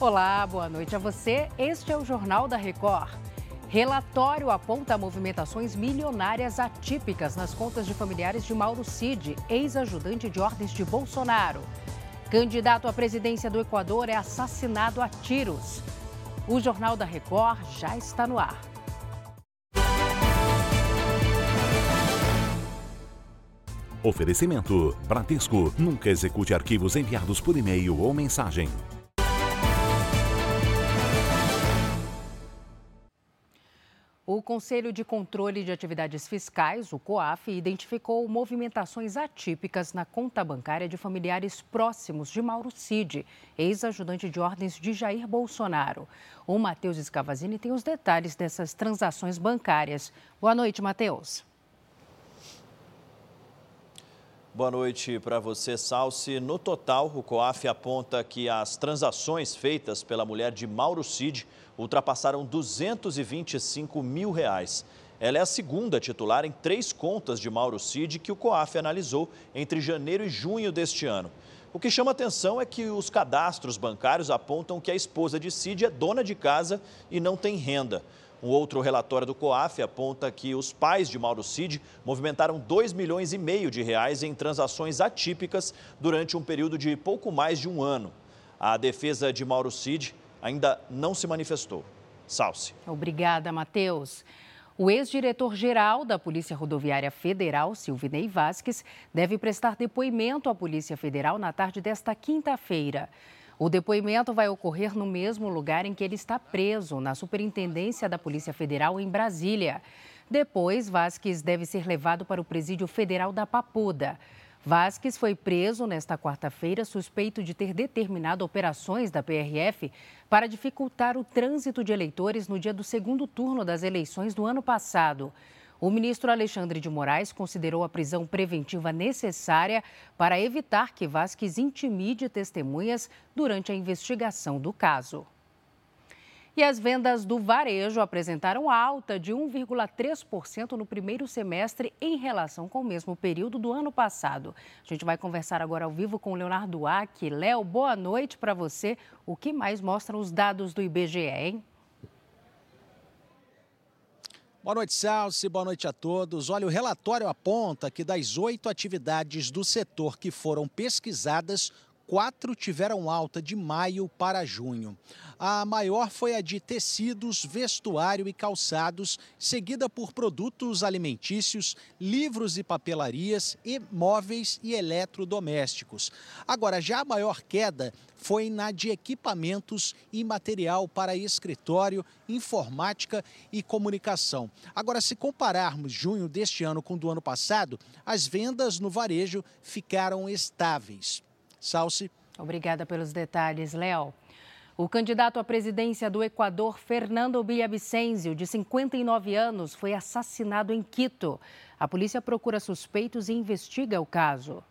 Olá, boa noite a você. Este é o Jornal da Record. Relatório aponta movimentações milionárias atípicas nas contas de familiares de Mauro Cid, ex-ajudante de ordens de Bolsonaro. Candidato à presidência do Equador é assassinado a tiros. O Jornal da Record já está no ar. Oferecimento: Bradesco. Nunca execute arquivos enviados por e-mail ou mensagem. O Conselho de Controle de Atividades Fiscais, o COAF, identificou movimentações atípicas na conta bancária de familiares próximos de Mauro Cid, ex-ajudante de ordens de Jair Bolsonaro. O Matheus Escavazini tem os detalhes dessas transações bancárias. Boa noite, Matheus. Boa noite para você, Salsi. No total, o COAF aponta que as transações feitas pela mulher de Mauro Cid ultrapassaram 225 mil reais. Ela é a segunda titular em três contas de Mauro Cid que o COAF analisou entre janeiro e junho deste ano. O que chama atenção é que os cadastros bancários apontam que a esposa de Cid é dona de casa e não tem renda. Um outro relatório do COAF aponta que os pais de Mauro Cid movimentaram 2 milhões e meio de reais em transações atípicas durante um período de pouco mais de um ano. A defesa de Mauro Cid ainda não se manifestou. Salce. Obrigada, Matheus. O ex-diretor-geral da Polícia Rodoviária Federal, Silvinei Vasques, deve prestar depoimento à Polícia Federal na tarde desta quinta-feira. O depoimento vai ocorrer no mesmo lugar em que ele está preso, na Superintendência da Polícia Federal em Brasília. Depois, Vasques deve ser levado para o Presídio Federal da Papuda. Vasques foi preso nesta quarta-feira suspeito de ter determinado operações da PRF para dificultar o trânsito de eleitores no dia do segundo turno das eleições do ano passado. O ministro Alexandre de Moraes considerou a prisão preventiva necessária para evitar que Vasques intimide testemunhas durante a investigação do caso. E as vendas do varejo apresentaram alta de 1,3% no primeiro semestre em relação com o mesmo período do ano passado. A gente vai conversar agora ao vivo com o Leonardo Ack. Léo, boa noite para você. O que mais mostram os dados do IBGE, hein? Boa noite, Salsi. Boa noite a todos. Olha, o relatório aponta que das oito atividades do setor que foram pesquisadas, quatro tiveram alta de maio para junho. A maior foi a de tecidos, vestuário e calçados, seguida por produtos alimentícios, livros e papelarias e móveis e eletrodomésticos. Agora, já a maior queda foi na de equipamentos e material para escritório, informática e comunicação. Agora, se compararmos junho deste ano com do ano passado, as vendas no varejo ficaram estáveis. Salsi. Obrigada pelos detalhes, Léo. O candidato à presidência do Equador, Fernando Villavicencio, de 59 anos, foi assassinado em Quito. A polícia procura suspeitos e investiga o caso.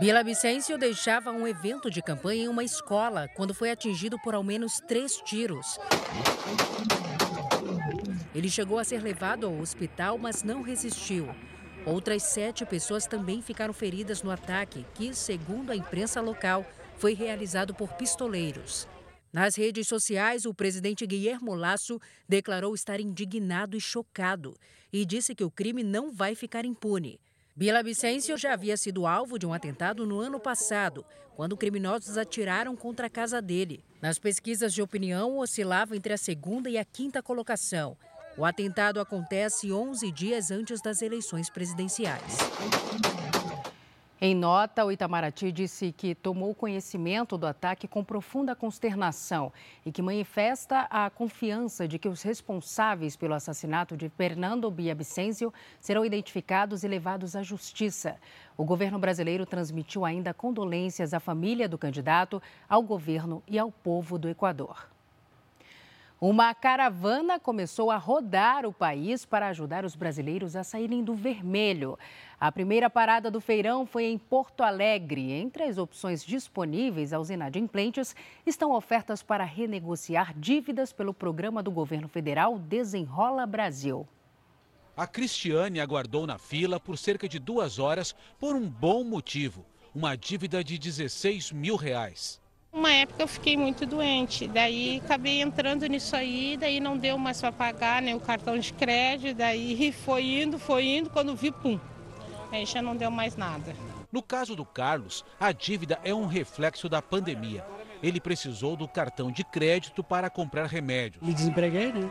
Villavicencio deixava um evento de campanha em uma escola quando foi atingido por ao menos três tiros. Ele chegou a ser levado ao hospital, mas não resistiu. Outras sete pessoas também ficaram feridas no ataque, que, segundo a imprensa local, foi realizado por pistoleiros. Nas redes sociais, o presidente Guilherme Lasso declarou estar indignado e chocado e disse que o crime não vai ficar impune. Bila Vicêncio já havia sido alvo de um atentado no ano passado, quando criminosos atiraram contra a casa dele. Nas pesquisas de opinião, oscilava entre a segunda e a quinta colocação. O atentado acontece 11 dias antes das eleições presidenciais. Em nota, o Itamaraty disse que tomou conhecimento do ataque com profunda consternação e que manifesta a confiança de que os responsáveis pelo assassinato de Fernando Biabicêncio serão identificados e levados à justiça. O governo brasileiro transmitiu ainda condolências à família do candidato, ao governo e ao povo do Equador. Uma caravana começou a rodar o país para ajudar os brasileiros a saírem do vermelho. A primeira parada do feirão foi em Porto Alegre. Entre as opções disponíveis aos inadimplentes estão ofertas para renegociar dívidas pelo programa do governo federal Desenrola Brasil. A Cristiane aguardou na fila por cerca de duas horas por um bom motivo: uma dívida de 16 mil reais. Uma época eu fiquei muito doente, daí acabei entrando nisso aí, daí não deu mais para pagar nem né, o cartão de crédito, daí foi indo, foi indo, quando vi, pum, aí já não deu mais nada. No caso do Carlos, a dívida é um reflexo da pandemia. Ele precisou do cartão de crédito para comprar remédios. Me desempreguei, né?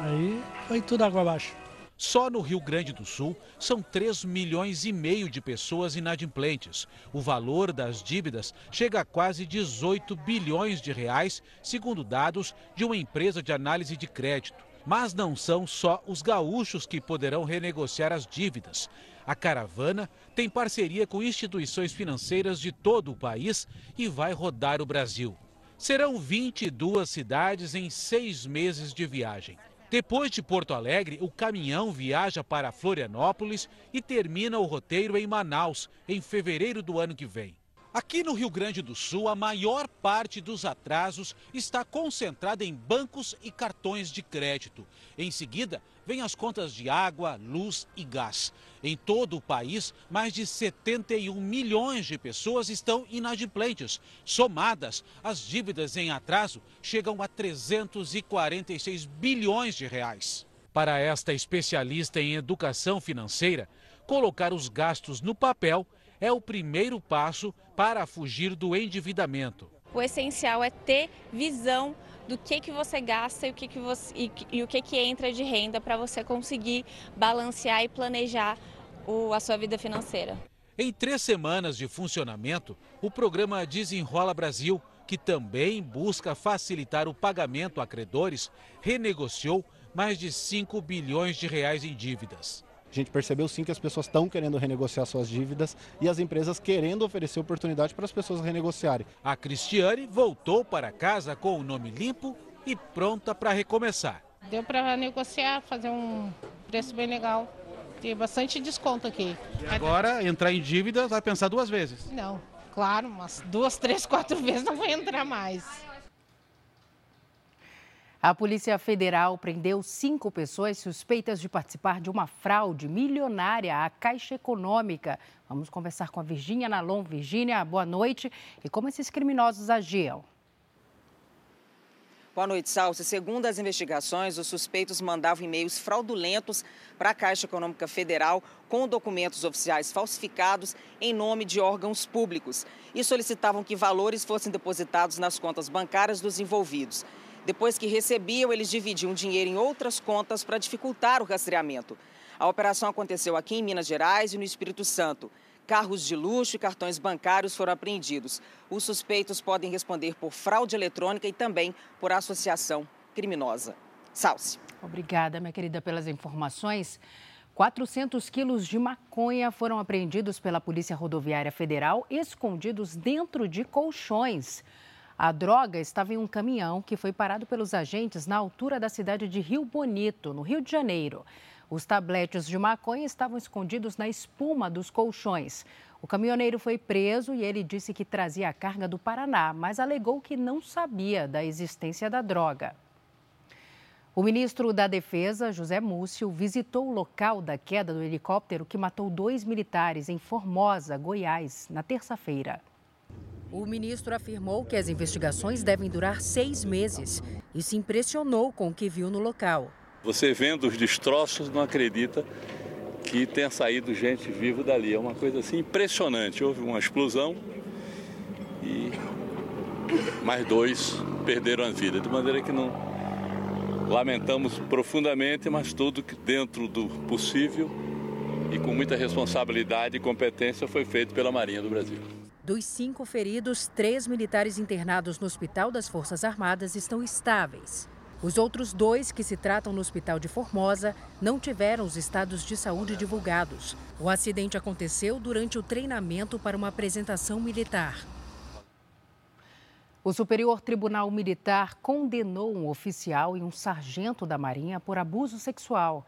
Aí foi tudo água abaixo. Só no Rio Grande do Sul são 3 milhões e meio de pessoas inadimplentes. O valor das dívidas chega a quase 18 bilhões de reais, segundo dados de uma empresa de análise de crédito. Mas não são só os gaúchos que poderão renegociar as dívidas. A caravana tem parceria com instituições financeiras de todo o país e vai rodar o Brasil. Serão 22 cidades em seis meses de viagem. Depois de Porto Alegre, o caminhão viaja para Florianópolis e termina o roteiro em Manaus, em fevereiro do ano que vem. Aqui no Rio Grande do Sul, a maior parte dos atrasos está concentrada em bancos e cartões de crédito. Em seguida, vêm as contas de água, luz e gás. Em todo o país, mais de 71 milhões de pessoas estão inadimplentes. Somadas, as dívidas em atraso chegam a 346 bilhões de reais. Para esta especialista em educação financeira, colocar os gastos no papel é o primeiro passo para fugir do endividamento. O essencial é ter visão do que, que você gasta e o que, que, você, e, e o que, que entra de renda para você conseguir balancear e planejar o, a sua vida financeira. Em três semanas de funcionamento, o programa Desenrola Brasil, que também busca facilitar o pagamento a credores, renegociou mais de 5 bilhões de reais em dívidas. A gente percebeu sim que as pessoas estão querendo renegociar suas dívidas e as empresas querendo oferecer oportunidade para as pessoas renegociarem. A Cristiane voltou para casa com o nome limpo e pronta para recomeçar. Deu para negociar, fazer um preço bem legal. Tem bastante desconto aqui. E agora, entrar em dívida, vai pensar duas vezes? Não, claro, umas duas, três, quatro vezes não vai entrar mais. A Polícia Federal prendeu cinco pessoas suspeitas de participar de uma fraude milionária à Caixa Econômica. Vamos conversar com a Virgínia Nalon. Virgínia, boa noite. E como esses criminosos agiam? Boa noite, Salsi. Segundo as investigações, os suspeitos mandavam e-mails fraudulentos para a Caixa Econômica Federal com documentos oficiais falsificados em nome de órgãos públicos e solicitavam que valores fossem depositados nas contas bancárias dos envolvidos. Depois que recebiam, eles dividiam dinheiro em outras contas para dificultar o rastreamento. A operação aconteceu aqui em Minas Gerais e no Espírito Santo. Carros de luxo e cartões bancários foram apreendidos. Os suspeitos podem responder por fraude eletrônica e também por associação criminosa. Salce. Obrigada, minha querida, pelas informações. 400 quilos de maconha foram apreendidos pela Polícia Rodoviária Federal, escondidos dentro de colchões. A droga estava em um caminhão que foi parado pelos agentes na altura da cidade de Rio Bonito, no Rio de Janeiro. Os tabletes de maconha estavam escondidos na espuma dos colchões. O caminhoneiro foi preso e ele disse que trazia a carga do Paraná, mas alegou que não sabia da existência da droga. O ministro da Defesa, José Múcio, visitou o local da queda do helicóptero que matou dois militares em Formosa, Goiás, na terça-feira. O ministro afirmou que as investigações devem durar seis meses e se impressionou com o que viu no local. Você vendo os destroços não acredita que tenha saído gente viva dali. É uma coisa assim impressionante. Houve uma explosão e mais dois perderam a vida. De maneira que não lamentamos profundamente, mas tudo que dentro do possível e com muita responsabilidade e competência foi feito pela Marinha do Brasil. Dos cinco feridos, três militares internados no Hospital das Forças Armadas estão estáveis. Os outros dois, que se tratam no Hospital de Formosa, não tiveram os estados de saúde divulgados. O acidente aconteceu durante o treinamento para uma apresentação militar. O Superior Tribunal Militar condenou um oficial e um sargento da Marinha por abuso sexual.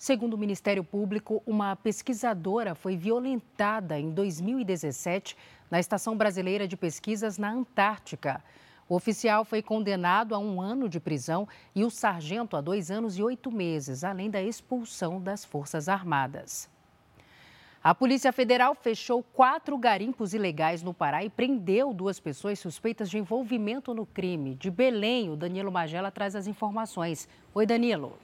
Segundo o Ministério Público, uma pesquisadora foi violentada em 2017 na Estação Brasileira de Pesquisas na Antártica. O oficial foi condenado a um ano de prisão e o sargento a dois anos e oito meses, além da expulsão das Forças Armadas. A Polícia Federal fechou quatro garimpos ilegais no Pará e prendeu duas pessoas suspeitas de envolvimento no crime. De Belém, o Danilo Magela traz as informações. Oi, Danilo.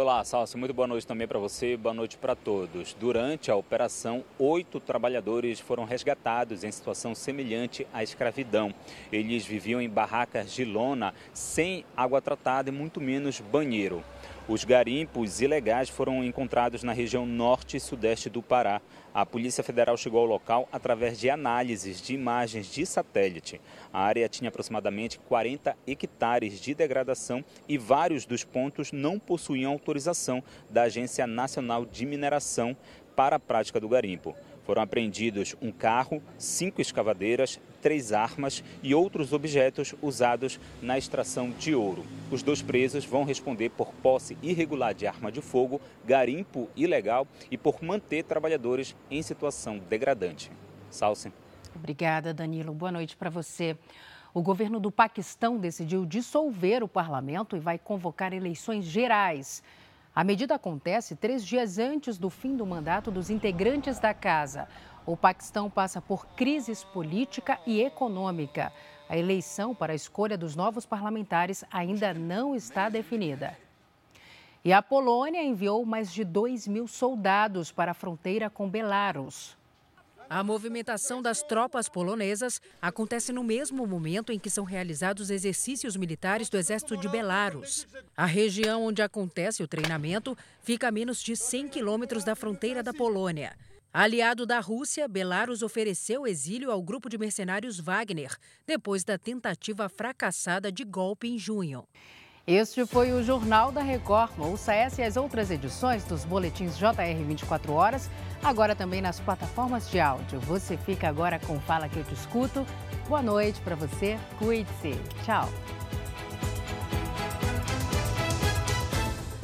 Olá, Salso. Muito boa noite também para você, boa noite para todos. Durante a operação, oito trabalhadores foram resgatados em situação semelhante à escravidão. Eles viviam em barracas de lona, sem água tratada e muito menos banheiro. Os garimpos ilegais foram encontrados na região norte e sudeste do Pará. A Polícia Federal chegou ao local através de análises de imagens de satélite. A área tinha aproximadamente 40 hectares de degradação e vários dos pontos não possuíam autorização da Agência Nacional de Mineração para a prática do garimpo. Foram apreendidos um carro, cinco escavadeiras, três armas e outros objetos usados na extração de ouro. Os dois presos vão responder por posse irregular de arma de fogo, garimpo ilegal e por manter trabalhadores em situação degradante. Salce. Obrigada, Danilo. Boa noite para você. O governo do Paquistão decidiu dissolver o parlamento e vai convocar eleições gerais. A medida acontece três dias antes do fim do mandato dos integrantes da casa. O Paquistão passa por crises política e econômica. A eleição para a escolha dos novos parlamentares ainda não está definida. E a Polônia enviou mais de 2 mil soldados para a fronteira com Belarus. A movimentação das tropas polonesas acontece no mesmo momento em que são realizados exercícios militares do Exército de Belarus. A região onde acontece o treinamento fica a menos de 100 quilômetros da fronteira da Polônia. Aliado da Rússia, Belarus ofereceu exílio ao grupo de mercenários Wagner, depois da tentativa fracassada de golpe em junho. Este foi o Jornal da Record. Ouça essa e as outras edições dos boletins JR 24 horas, agora também nas plataformas de áudio. Você fica agora com Fala que eu te escuto. Boa noite para você, cuide-se. Tchau.